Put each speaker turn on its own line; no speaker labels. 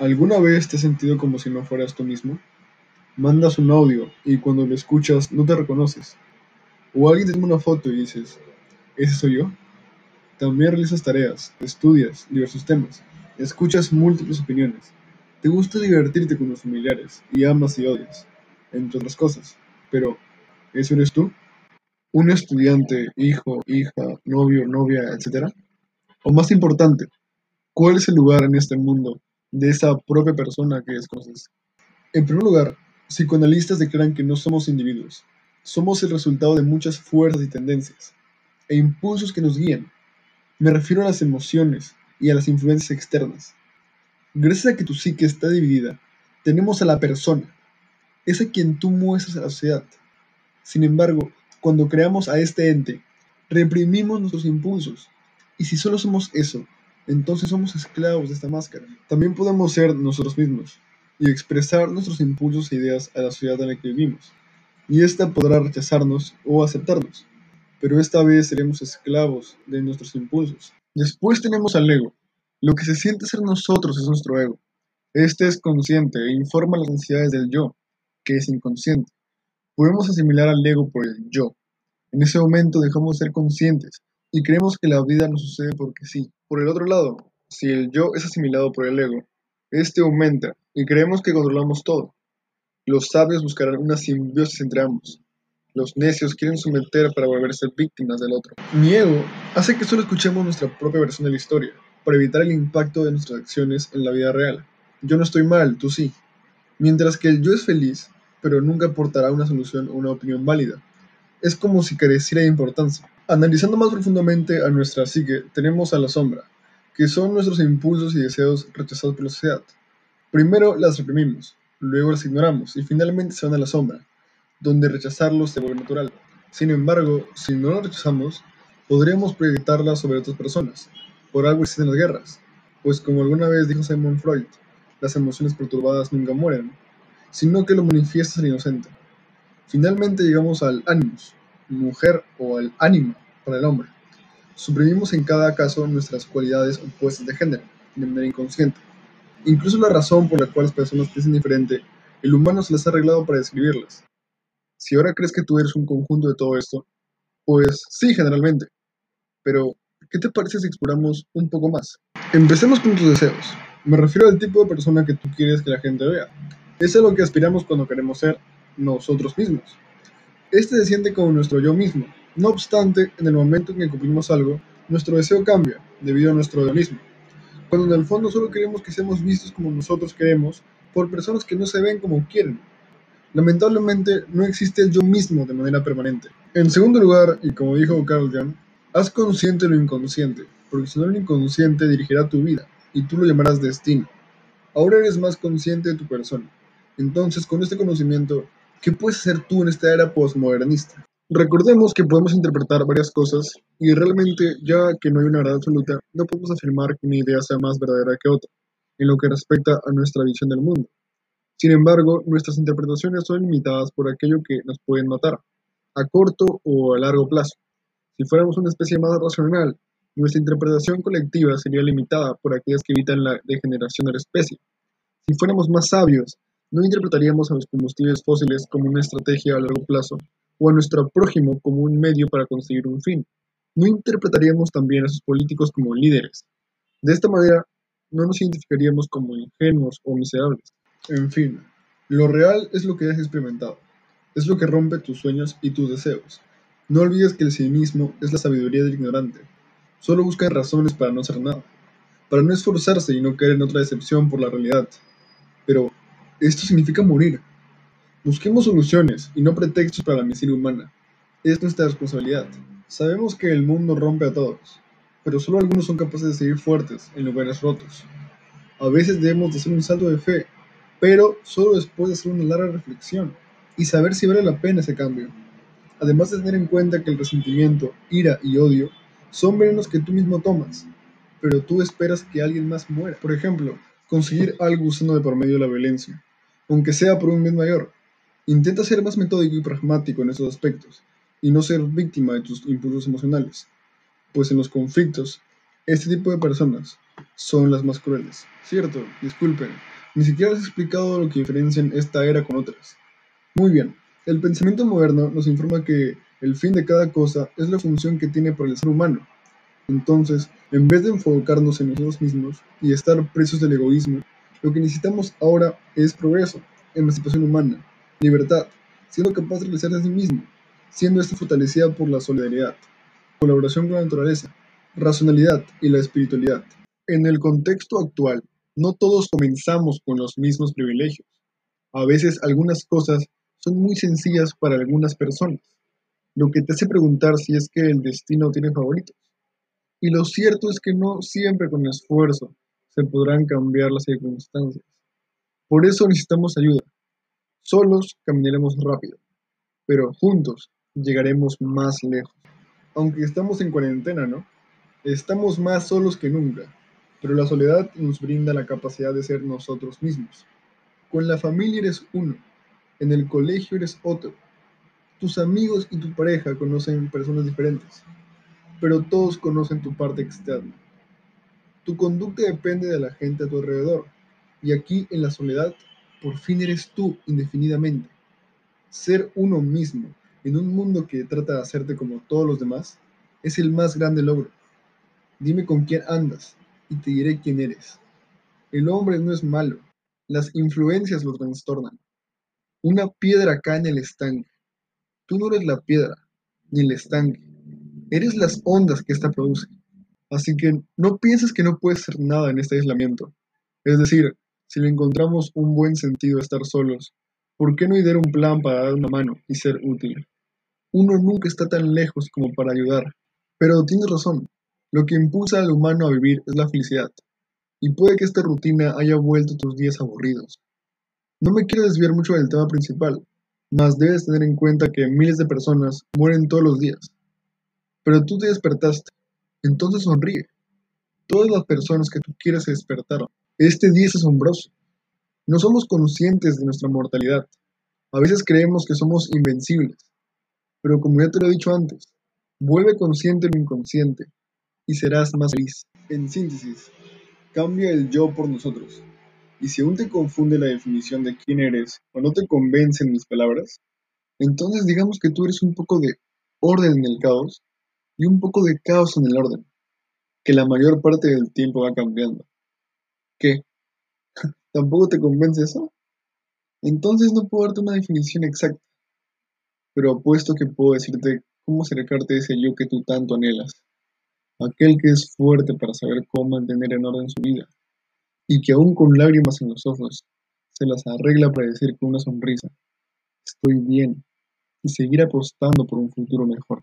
¿Alguna vez te has sentido como si no fueras tú mismo? Mandas un audio y cuando lo escuchas no te reconoces. O alguien te toma una foto y dices, ¿ese soy yo? También realizas tareas, estudias diversos temas, escuchas múltiples opiniones. Te gusta divertirte con los familiares y amas y odias, entre otras cosas. Pero, ¿eso eres tú? ¿Un estudiante, hijo, hija, novio, novia, etcétera? O más importante, ¿cuál es el lugar en este mundo de esa propia persona que desconoces? En primer lugar, psicoanalistas declaran que no somos individuos, somos el resultado de muchas fuerzas y tendencias e impulsos que nos guían. Me refiero a las emociones y a las influencias externas. Gracias a que tu psique está dividida, tenemos a la persona, es a quien tú muestras a la sociedad. Sin embargo, cuando creamos a este ente, reprimimos nuestros impulsos. Y si solo somos eso, entonces somos esclavos de esta máscara. También podemos ser nosotros mismos y expresar nuestros impulsos e ideas a la sociedad en la que vivimos. Y ésta podrá rechazarnos o aceptarnos, pero esta vez seremos esclavos de nuestros impulsos. Después tenemos al ego. Lo que se siente ser nosotros es nuestro ego. Este es consciente e informa las necesidades del yo, que es inconsciente. Podemos asimilar al ego por el yo. En ese momento dejamos de ser conscientes y creemos que la vida nos sucede porque sí. Por el otro lado, si el yo es asimilado por el ego, este aumenta y creemos que controlamos todo. Los sabios buscarán una simbiosis entre ambos. Los necios quieren someter para volver a ser víctimas del otro. Mi ego hace que solo escuchemos nuestra propia versión de la historia, para evitar el impacto de nuestras acciones en la vida real. Yo no estoy mal, tú sí. Mientras que el yo es feliz, pero nunca aportará una solución o una opinión válida. Es como si careciera de importancia. Analizando más profundamente a nuestra psique, tenemos a la sombra, que son nuestros impulsos y deseos rechazados por la sociedad. Primero las reprimimos, luego las ignoramos y finalmente se van a la sombra, donde rechazarlos se vuelve natural. Sin embargo, si no las rechazamos, podríamos proyectarlas sobre otras personas. Por algo existen las guerras, pues como alguna vez dijo Simon Freud, las emociones perturbadas nunca mueren, sino que lo manifiestas al inocente. Finalmente llegamos al ánimos, mujer o al ánima para el hombre. Suprimimos en cada caso nuestras cualidades opuestas de género, de manera inconsciente. Incluso la razón por la cual las personas piensan diferente, el humano se las ha arreglado para describirlas. Si ahora crees que tú eres un conjunto de todo esto, pues sí, generalmente. Pero, ¿qué te parece si exploramos un poco más? Empecemos con tus deseos. Me refiero al tipo de persona que tú quieres que la gente vea. Es a lo que aspiramos cuando queremos ser nosotros mismos. Este se siente como nuestro yo mismo. No obstante, en el momento en que cumplimos algo, nuestro deseo cambia debido a nuestro egoísmo. Cuando en el fondo solo queremos que seamos vistos como nosotros queremos por personas que no se ven como quieren. Lamentablemente no existe el yo mismo de manera permanente. En segundo lugar, y como dijo Carl Jung, haz consciente lo inconsciente, porque si no lo inconsciente dirigirá tu vida y tú lo llamarás destino. Ahora eres más consciente de tu persona. Entonces, con este conocimiento, ¿Qué puedes hacer tú en esta era postmodernista? Recordemos que podemos interpretar varias cosas y realmente, ya que no hay una verdad absoluta, no podemos afirmar que una idea sea más verdadera que otra, en lo que respecta a nuestra visión del mundo. Sin embargo, nuestras interpretaciones son limitadas por aquello que nos pueden matar, a corto o a largo plazo. Si fuéramos una especie más racional, nuestra interpretación colectiva sería limitada por aquellas que evitan la degeneración de la especie. Si fuéramos más sabios, no interpretaríamos a los combustibles fósiles como una estrategia a largo plazo o a nuestro prójimo como un medio para conseguir un fin. No interpretaríamos también a sus políticos como líderes. De esta manera, no nos identificaríamos como ingenuos o miserables. En fin, lo real es lo que has experimentado. Es lo que rompe tus sueños y tus deseos. No olvides que el cinismo es la sabiduría del ignorante. Solo busca razones para no hacer nada, para no esforzarse y no caer en otra decepción por la realidad. Esto significa morir. Busquemos soluciones y no pretextos para la miseria humana. Es nuestra responsabilidad. Sabemos que el mundo rompe a todos, pero solo algunos son capaces de seguir fuertes en lugares rotos. A veces debemos de hacer un salto de fe, pero solo después de hacer una larga reflexión y saber si vale la pena ese cambio. Además de tener en cuenta que el resentimiento, ira y odio son venenos que tú mismo tomas, pero tú esperas que alguien más muera. Por ejemplo, conseguir algo usando de por medio la violencia aunque sea por un bien mayor. Intenta ser más metódico y pragmático en esos aspectos, y no ser víctima de tus impulsos emocionales, pues en los conflictos, este tipo de personas son las más crueles. Cierto, disculpen, Ni siquiera has explicado lo que diferencian esta era con otras. Muy bien, el pensamiento moderno nos informa que el fin de cada cosa es la función que tiene para el ser humano. Entonces, en vez de enfocarnos en nosotros mismos y estar presos del egoísmo, lo que necesitamos ahora es progreso, emancipación humana, libertad, siendo capaz de realizarse a sí mismo, siendo esta fortalecida por la solidaridad, colaboración con la naturaleza, racionalidad y la espiritualidad. En el contexto actual, no todos comenzamos con los mismos privilegios. A veces algunas cosas son muy sencillas para algunas personas, lo que te hace preguntar si es que el destino tiene favoritos. Y lo cierto es que no siempre con esfuerzo se podrán cambiar las circunstancias. Por eso necesitamos ayuda. Solos caminaremos rápido, pero juntos llegaremos más lejos. Aunque estamos en cuarentena, ¿no? Estamos más solos que nunca, pero la soledad nos brinda la capacidad de ser nosotros mismos. Con la familia eres uno, en el colegio eres otro. Tus amigos y tu pareja conocen personas diferentes, pero todos conocen tu parte externa. Tu conducta depende de la gente a tu alrededor, y aquí en la soledad, por fin eres tú indefinidamente. Ser uno mismo en un mundo que trata de hacerte como todos los demás es el más grande logro. Dime con quién andas y te diré quién eres. El hombre no es malo, las influencias lo trastornan. Una piedra cae en el estanque. Tú no eres la piedra, ni el estanque. Eres las ondas que ésta produce. Así que no pienses que no puedes hacer nada en este aislamiento. Es decir, si le encontramos un buen sentido a estar solos, ¿por qué no idear un plan para dar una mano y ser útil? Uno nunca está tan lejos como para ayudar. Pero tienes razón, lo que impulsa al humano a vivir es la felicidad. Y puede que esta rutina haya vuelto tus días aburridos. No me quiero desviar mucho del tema principal, mas debes tener en cuenta que miles de personas mueren todos los días. Pero tú te despertaste, entonces sonríe. Todas las personas que tú quieres se despertaron. Este día es asombroso. No somos conscientes de nuestra mortalidad. A veces creemos que somos invencibles. Pero como ya te lo he dicho antes, vuelve consciente lo inconsciente y serás más feliz. En síntesis, cambia el yo por nosotros. Y si aún te confunde la definición de quién eres o no te convencen mis palabras, entonces digamos que tú eres un poco de orden en el caos y un poco de caos en el orden, que la mayor parte del tiempo va cambiando. ¿Qué? ¿Tampoco te convence eso? Entonces no puedo darte una definición exacta, pero apuesto que puedo decirte cómo acercarte a ese yo que tú tanto anhelas aquel que es fuerte para saber cómo mantener en orden su vida, y que aún con lágrimas en los ojos se las arregla para decir con una sonrisa, estoy bien, y seguir apostando por un futuro mejor.